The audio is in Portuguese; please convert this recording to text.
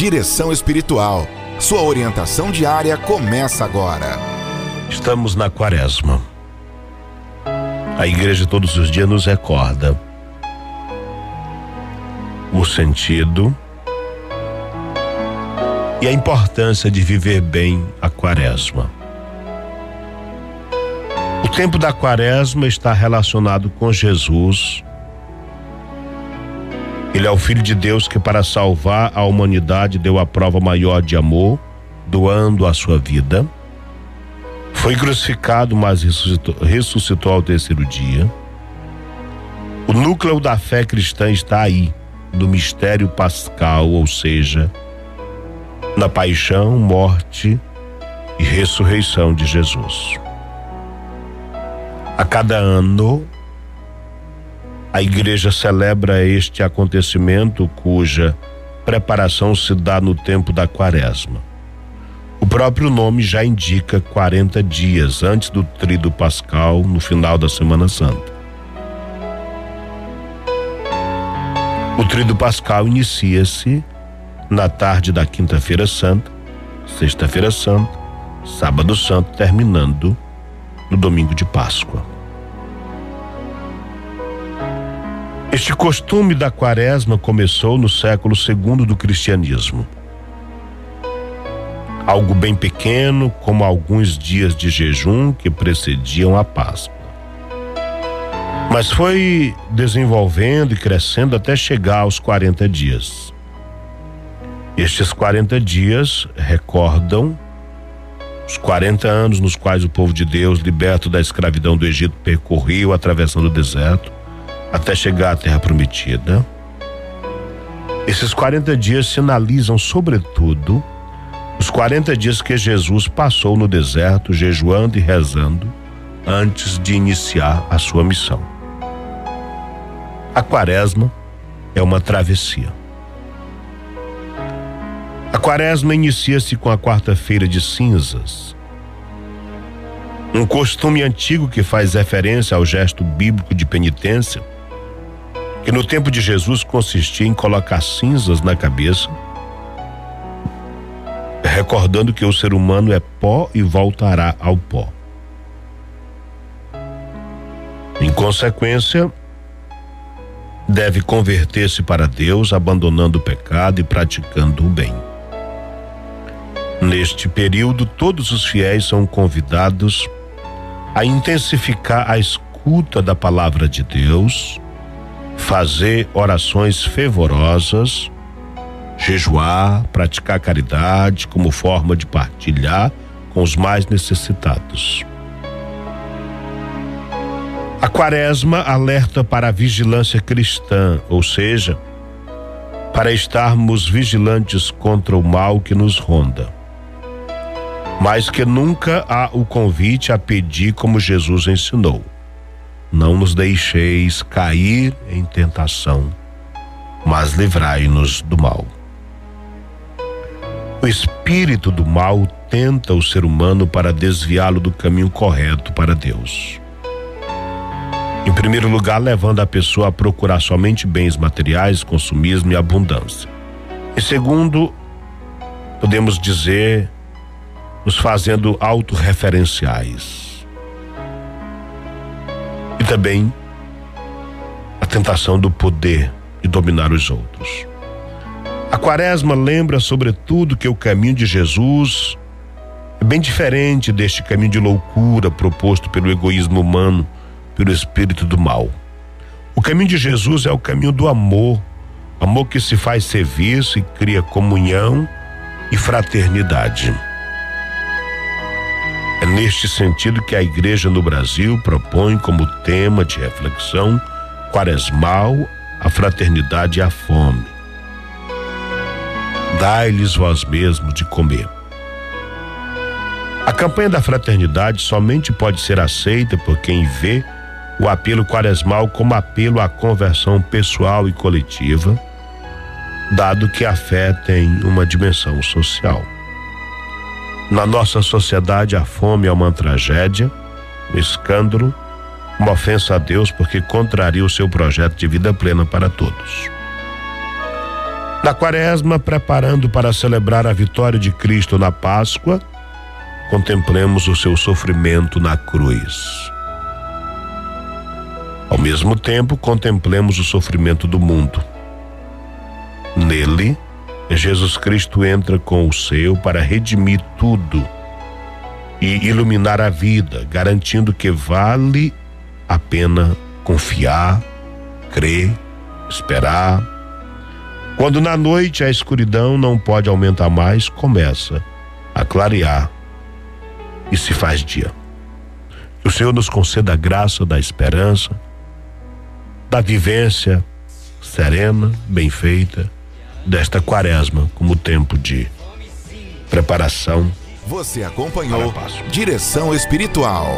Direção Espiritual. Sua orientação diária começa agora. Estamos na quaresma. A igreja todos os dias nos recorda o sentido e a importância de viver bem a quaresma. O tempo da quaresma está relacionado com Jesus. Ele é o Filho de Deus que, para salvar a humanidade, deu a prova maior de amor, doando a sua vida. Foi crucificado, mas ressuscitou, ressuscitou ao terceiro dia. O núcleo da fé cristã está aí, no mistério pascal, ou seja, na paixão, morte e ressurreição de Jesus. A cada ano, a igreja celebra este acontecimento cuja preparação se dá no tempo da quaresma. O próprio nome já indica 40 dias antes do trido pascal, no final da Semana Santa. O trido pascal inicia-se na tarde da Quinta-feira Santa, Sexta-feira Santa, Sábado Santo, terminando no domingo de Páscoa. Este costume da quaresma começou no século segundo do cristianismo. Algo bem pequeno, como alguns dias de jejum que precediam a Páscoa. Mas foi desenvolvendo e crescendo até chegar aos 40 dias. Estes 40 dias recordam os 40 anos nos quais o povo de Deus, liberto da escravidão do Egito, percorreu atravessando o deserto até chegar à terra prometida. Esses 40 dias sinalizam, sobretudo, os 40 dias que Jesus passou no deserto, jejuando e rezando, antes de iniciar a sua missão. A quaresma é uma travessia. A quaresma inicia-se com a quarta-feira de cinzas. Um costume antigo que faz referência ao gesto bíblico de penitência, que no tempo de Jesus consistia em colocar cinzas na cabeça, recordando que o ser humano é pó e voltará ao pó. Em consequência, deve converter-se para Deus, abandonando o pecado e praticando o bem. Neste período, todos os fiéis são convidados a intensificar a escuta da palavra de Deus, fazer orações fervorosas, jejuar, praticar caridade como forma de partilhar com os mais necessitados. A quaresma alerta para a vigilância cristã, ou seja, para estarmos vigilantes contra o mal que nos ronda mas que nunca há o convite a pedir como Jesus ensinou. Não nos deixeis cair em tentação, mas livrai-nos do mal. O espírito do mal tenta o ser humano para desviá-lo do caminho correto para Deus. Em primeiro lugar, levando a pessoa a procurar somente bens materiais, consumismo e abundância. Em segundo, podemos dizer nos fazendo autorreferenciais. Também a tentação do poder e dominar os outros. A quaresma lembra, sobretudo, que o caminho de Jesus é bem diferente deste caminho de loucura proposto pelo egoísmo humano, pelo espírito do mal. O caminho de Jesus é o caminho do amor, amor que se faz serviço e cria comunhão e fraternidade. É neste sentido que a igreja no Brasil propõe como tema de reflexão quaresmal a fraternidade e a fome. Dai-lhes vós mesmos de comer. A campanha da fraternidade somente pode ser aceita por quem vê o apelo quaresmal como apelo à conversão pessoal e coletiva, dado que a fé tem uma dimensão social. Na nossa sociedade, a fome é uma tragédia, um escândalo, uma ofensa a Deus porque contraria o seu projeto de vida plena para todos. Na quaresma, preparando para celebrar a vitória de Cristo na Páscoa, contemplemos o seu sofrimento na cruz. Ao mesmo tempo, contemplemos o sofrimento do mundo. Nele, Jesus Cristo entra com o seu para redimir tudo e iluminar a vida, garantindo que vale a pena confiar, crer, esperar. Quando na noite a escuridão não pode aumentar mais, começa a clarear e se faz dia. Que o Senhor nos conceda a graça da esperança, da vivência serena, bem feita, desta quaresma como tempo de preparação. Você acompanhou Direção Espiritual.